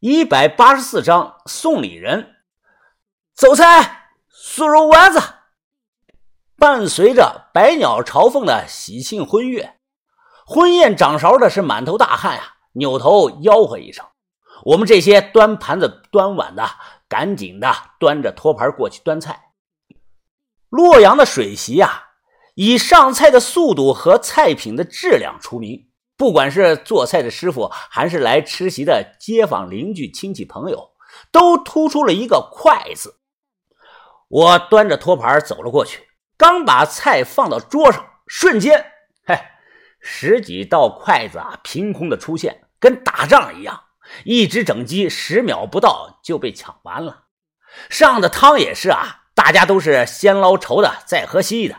一百八十四章送礼人，走菜，酥肉丸子。伴随着百鸟朝凤的喜庆婚乐，婚宴掌勺的是满头大汗呀，扭头吆喝一声。我们这些端盘子、端碗的，赶紧的端着托盘过去端菜。洛阳的水席啊，以上菜的速度和菜品的质量出名。不管是做菜的师傅，还是来吃席的街坊邻居、亲戚朋友，都突出了一个“快”字。我端着托盘走了过去，刚把菜放到桌上，瞬间，嘿，十几道筷子啊，凭空的出现，跟打仗一样，一只整鸡十秒不到就被抢完了。上的汤也是啊，大家都是先捞稠的，再喝稀的。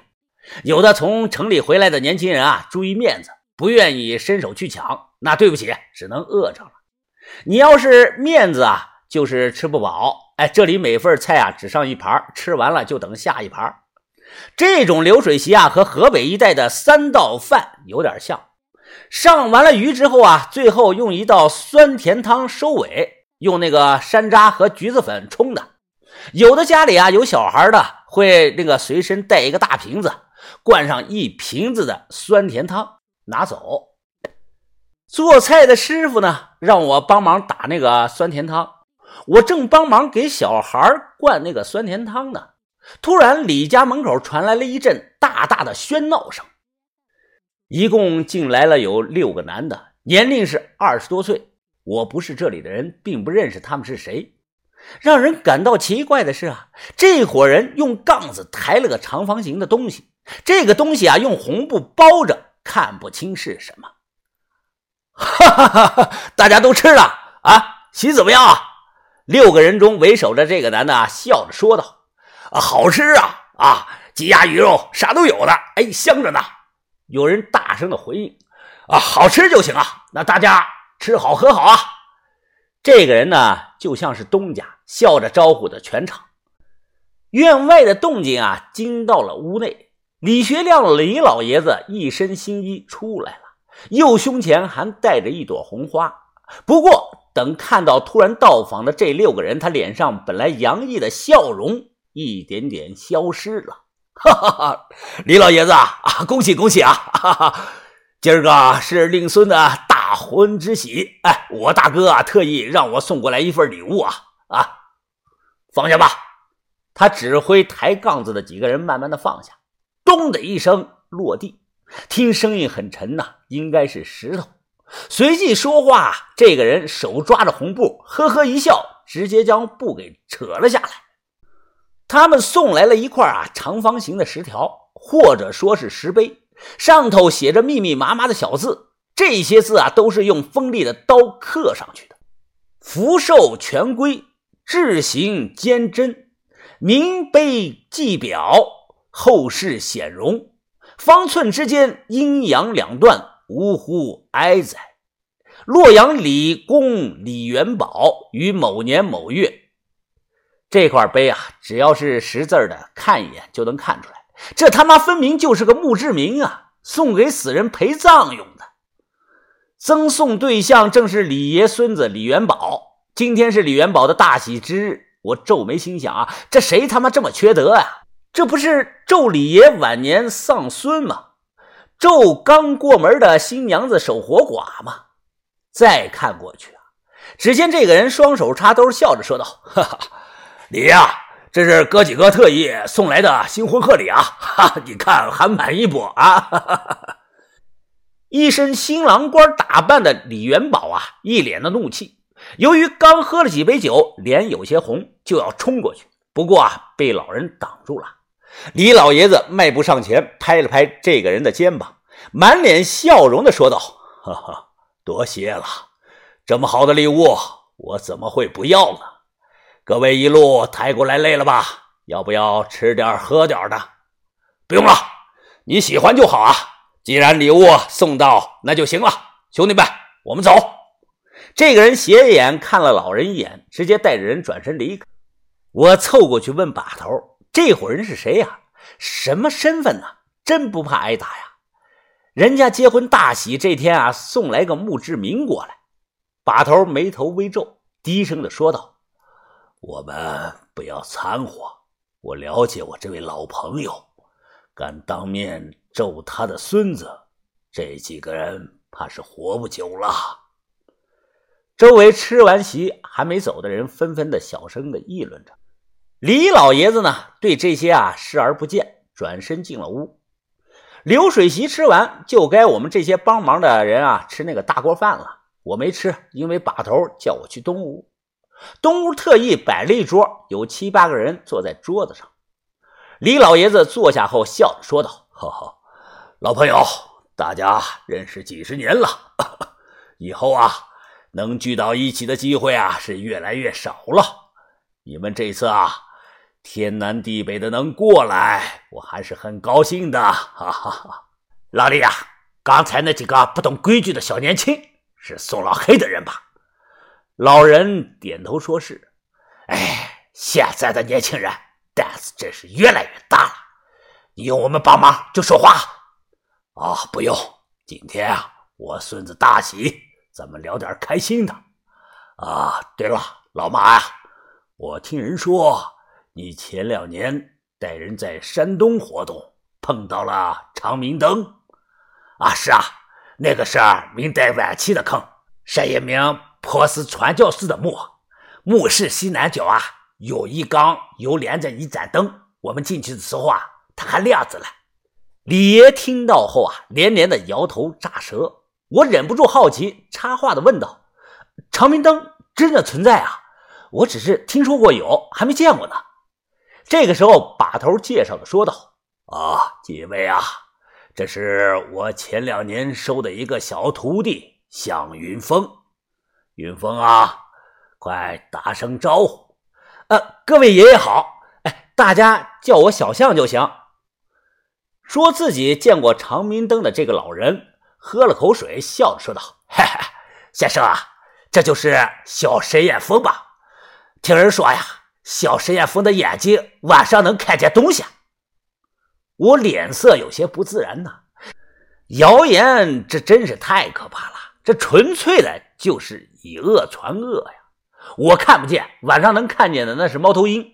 有的从城里回来的年轻人啊，注意面子。不愿意伸手去抢，那对不起，只能饿着了。你要是面子啊，就是吃不饱。哎，这里每份菜啊只上一盘，吃完了就等下一盘。这种流水席啊，和河北一带的三道饭有点像。上完了鱼之后啊，最后用一道酸甜汤收尾，用那个山楂和橘子粉冲的。有的家里啊有小孩的，会那个随身带一个大瓶子，灌上一瓶子的酸甜汤。拿走。做菜的师傅呢，让我帮忙打那个酸甜汤。我正帮忙给小孩灌那个酸甜汤呢，突然李家门口传来了一阵大大的喧闹声。一共进来了有六个男的，年龄是二十多岁。我不是这里的人，并不认识他们是谁。让人感到奇怪的是啊，这伙人用杠子抬了个长方形的东西，这个东西啊用红布包着。看不清是什么，哈哈哈哈！大家都吃了啊？席怎么样啊？六个人中为首的这个男的笑着说道：“啊，好吃啊！啊，鸡鸭鱼肉啥都有的，哎，香着呢。”有人大声的回应：“啊，好吃就行啊！那大家吃好喝好啊！”这个人呢，就像是东家，笑着招呼着全场。院外的动静啊，惊到了屋内。李学亮，李老爷子一身新衣出来了，右胸前还带着一朵红花。不过，等看到突然到访的这六个人，他脸上本来洋溢的笑容一点点消失了。哈哈哈！李老爷子啊，恭喜恭喜啊！哈哈，今儿个是令孙的大婚之喜，哎，我大哥啊，特意让我送过来一份礼物啊啊！放下吧。他指挥抬杠子的几个人慢慢的放下。咚的一声落地，听声音很沉呐，应该是石头。随即说话，这个人手抓着红布，呵呵一笑，直接将布给扯了下来。他们送来了一块啊长方形的石条，或者说是石碑，上头写着密密麻麻的小字。这些字啊都是用锋利的刀刻上去的。福寿全归，志行坚贞，明碑记表。后世显荣，方寸之间阴阳两断，呜呼哀哉！洛阳李公李元宝于某年某月，这块碑啊，只要是识字的，看一眼就能看出来，这他妈分明就是个墓志铭啊，送给死人陪葬用的。赠送对象正是李爷孙子李元宝。今天是李元宝的大喜之日，我皱眉心想啊，这谁他妈这么缺德啊？这不是纣李爷晚年丧孙吗？纣刚过门的新娘子守活寡吗？再看过去啊，只见这个人双手插兜，笑着说道：“哈哈，李呀，这是哥几个特意送来的新婚贺礼啊！哈，你看还满意不啊？”哈哈哈一身新郎官打扮的李元宝啊，一脸的怒气。由于刚喝了几杯酒，脸有些红，就要冲过去，不过啊，被老人挡住了。李老爷子迈步上前，拍了拍这个人的肩膀，满脸笑容的说道：“哈哈，多谢了，这么好的礼物，我怎么会不要呢？各位一路抬过来累了吧？要不要吃点喝点的？不用了，你喜欢就好啊。既然礼物送到，那就行了。兄弟们，我们走。”这个人斜眼看了老人一眼，直接带着人转身离开。我凑过去问把头。这伙人是谁呀？什么身份呢？真不怕挨打呀？人家结婚大喜这天啊，送来个墓志铭过来。把头眉头微皱，低声的说道：“我们不要掺和。我了解我这位老朋友，敢当面咒他的孙子，这几个人怕是活不久了。”周围吃完席还没走的人纷纷的小声的议论着。李老爷子呢，对这些啊视而不见，转身进了屋。流水席吃完，就该我们这些帮忙的人啊吃那个大锅饭了。我没吃，因为把头叫我去东屋。东屋特意摆了一桌，有七八个人坐在桌子上。李老爷子坐下后，笑着说道：“呵呵，老朋友，大家认识几十年了，以后啊，能聚到一起的机会啊，是越来越少了。你们这次啊。”天南地北的能过来，我还是很高兴的。哈哈哈！老李呀，刚才那几个不懂规矩的小年轻是宋老黑的人吧？老人点头说是。哎，现在的年轻人胆子真是越来越大了。你用我们帮忙就说话。啊，不用。今天啊，我孙子大喜，咱们聊点开心的。啊，对了，老马呀，我听人说。你前两年带人在山东活动，碰到了长明灯，啊，是啊，那个是明代晚期的坑，是一名波斯传教士的墓，墓室西南角啊有一缸有连着一盏灯，我们进去的时候啊，它还亮着呢。李爷听到后啊，连连的摇头咋舌。我忍不住好奇，插话的问道：“长明灯真的存在啊？我只是听说过有，还没见过呢。”这个时候，把头介绍的说道：“啊，几位啊，这是我前两年收的一个小徒弟向云峰。云峰啊，快打声招呼。呃，各位爷爷好，哎，大家叫我小象就行。”说自己见过长明灯的这个老人喝了口水，笑着说道：“嘿嘿，先生啊，这就是小沈岩峰吧？听人说呀。”小沈岩峰的眼睛晚上能看见东西，我脸色有些不自然呐。谣言这真是太可怕了，这纯粹的就是以恶传恶呀！我看不见，晚上能看见的那是猫头鹰。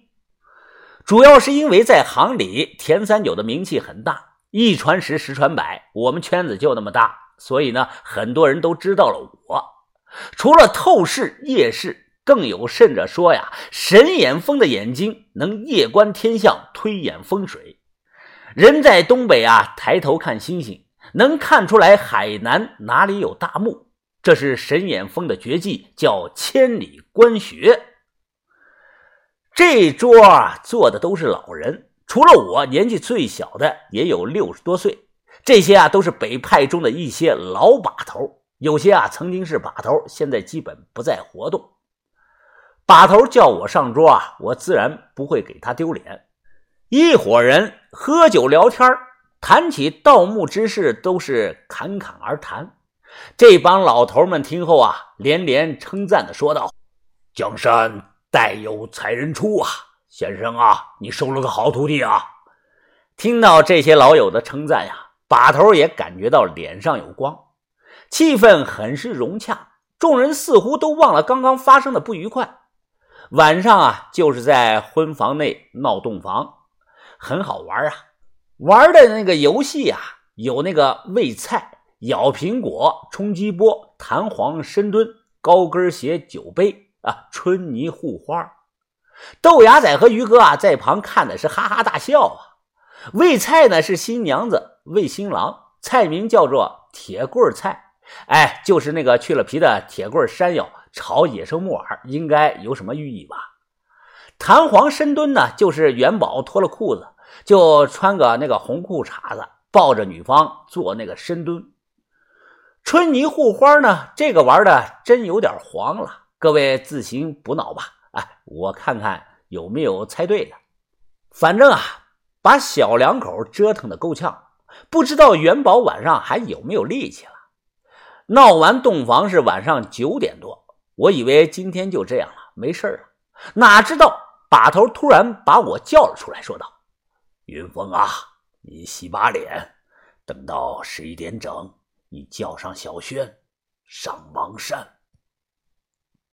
主要是因为在行里，田三九的名气很大，一传十，十传百，我们圈子就那么大，所以呢，很多人都知道了我。除了透视夜视。更有甚者说呀，神眼峰的眼睛能夜观天象、推演风水。人在东北啊，抬头看星星，能看出来海南哪里有大墓，这是神眼峰的绝技，叫千里观穴。这桌啊，坐的都是老人，除了我，年纪最小的也有六十多岁。这些啊，都是北派中的一些老把头，有些啊曾经是把头，现在基本不再活动。把头叫我上桌啊，我自然不会给他丢脸。一伙人喝酒聊天谈起盗墓之事，都是侃侃而谈。这帮老头们听后啊，连连称赞的说道：“江山代有才人出啊，先生啊，你收了个好徒弟啊！”听到这些老友的称赞呀，把头也感觉到脸上有光，气氛很是融洽。众人似乎都忘了刚刚发生的不愉快。晚上啊，就是在婚房内闹洞房，很好玩啊。玩的那个游戏啊，有那个喂菜、咬苹果、冲击波、弹簧深蹲、高跟鞋、酒杯啊、春泥护花。豆芽仔和于哥啊，在旁看的是哈哈大笑啊。喂菜呢，是新娘子喂新郎，菜名叫做铁棍菜，哎，就是那个去了皮的铁棍山药。炒野生木耳应该有什么寓意吧？弹簧深蹲呢，就是元宝脱了裤子，就穿个那个红裤衩子，抱着女方做那个深蹲。春泥护花呢，这个玩的真有点黄了，各位自行补脑吧。哎，我看看有没有猜对的。反正啊，把小两口折腾的够呛，不知道元宝晚上还有没有力气了。闹完洞房是晚上九点多。我以为今天就这样了，没事了。哪知道把头突然把我叫了出来，说道：“云峰啊，你洗把脸，等到十一点整，你叫上小轩上芒山。”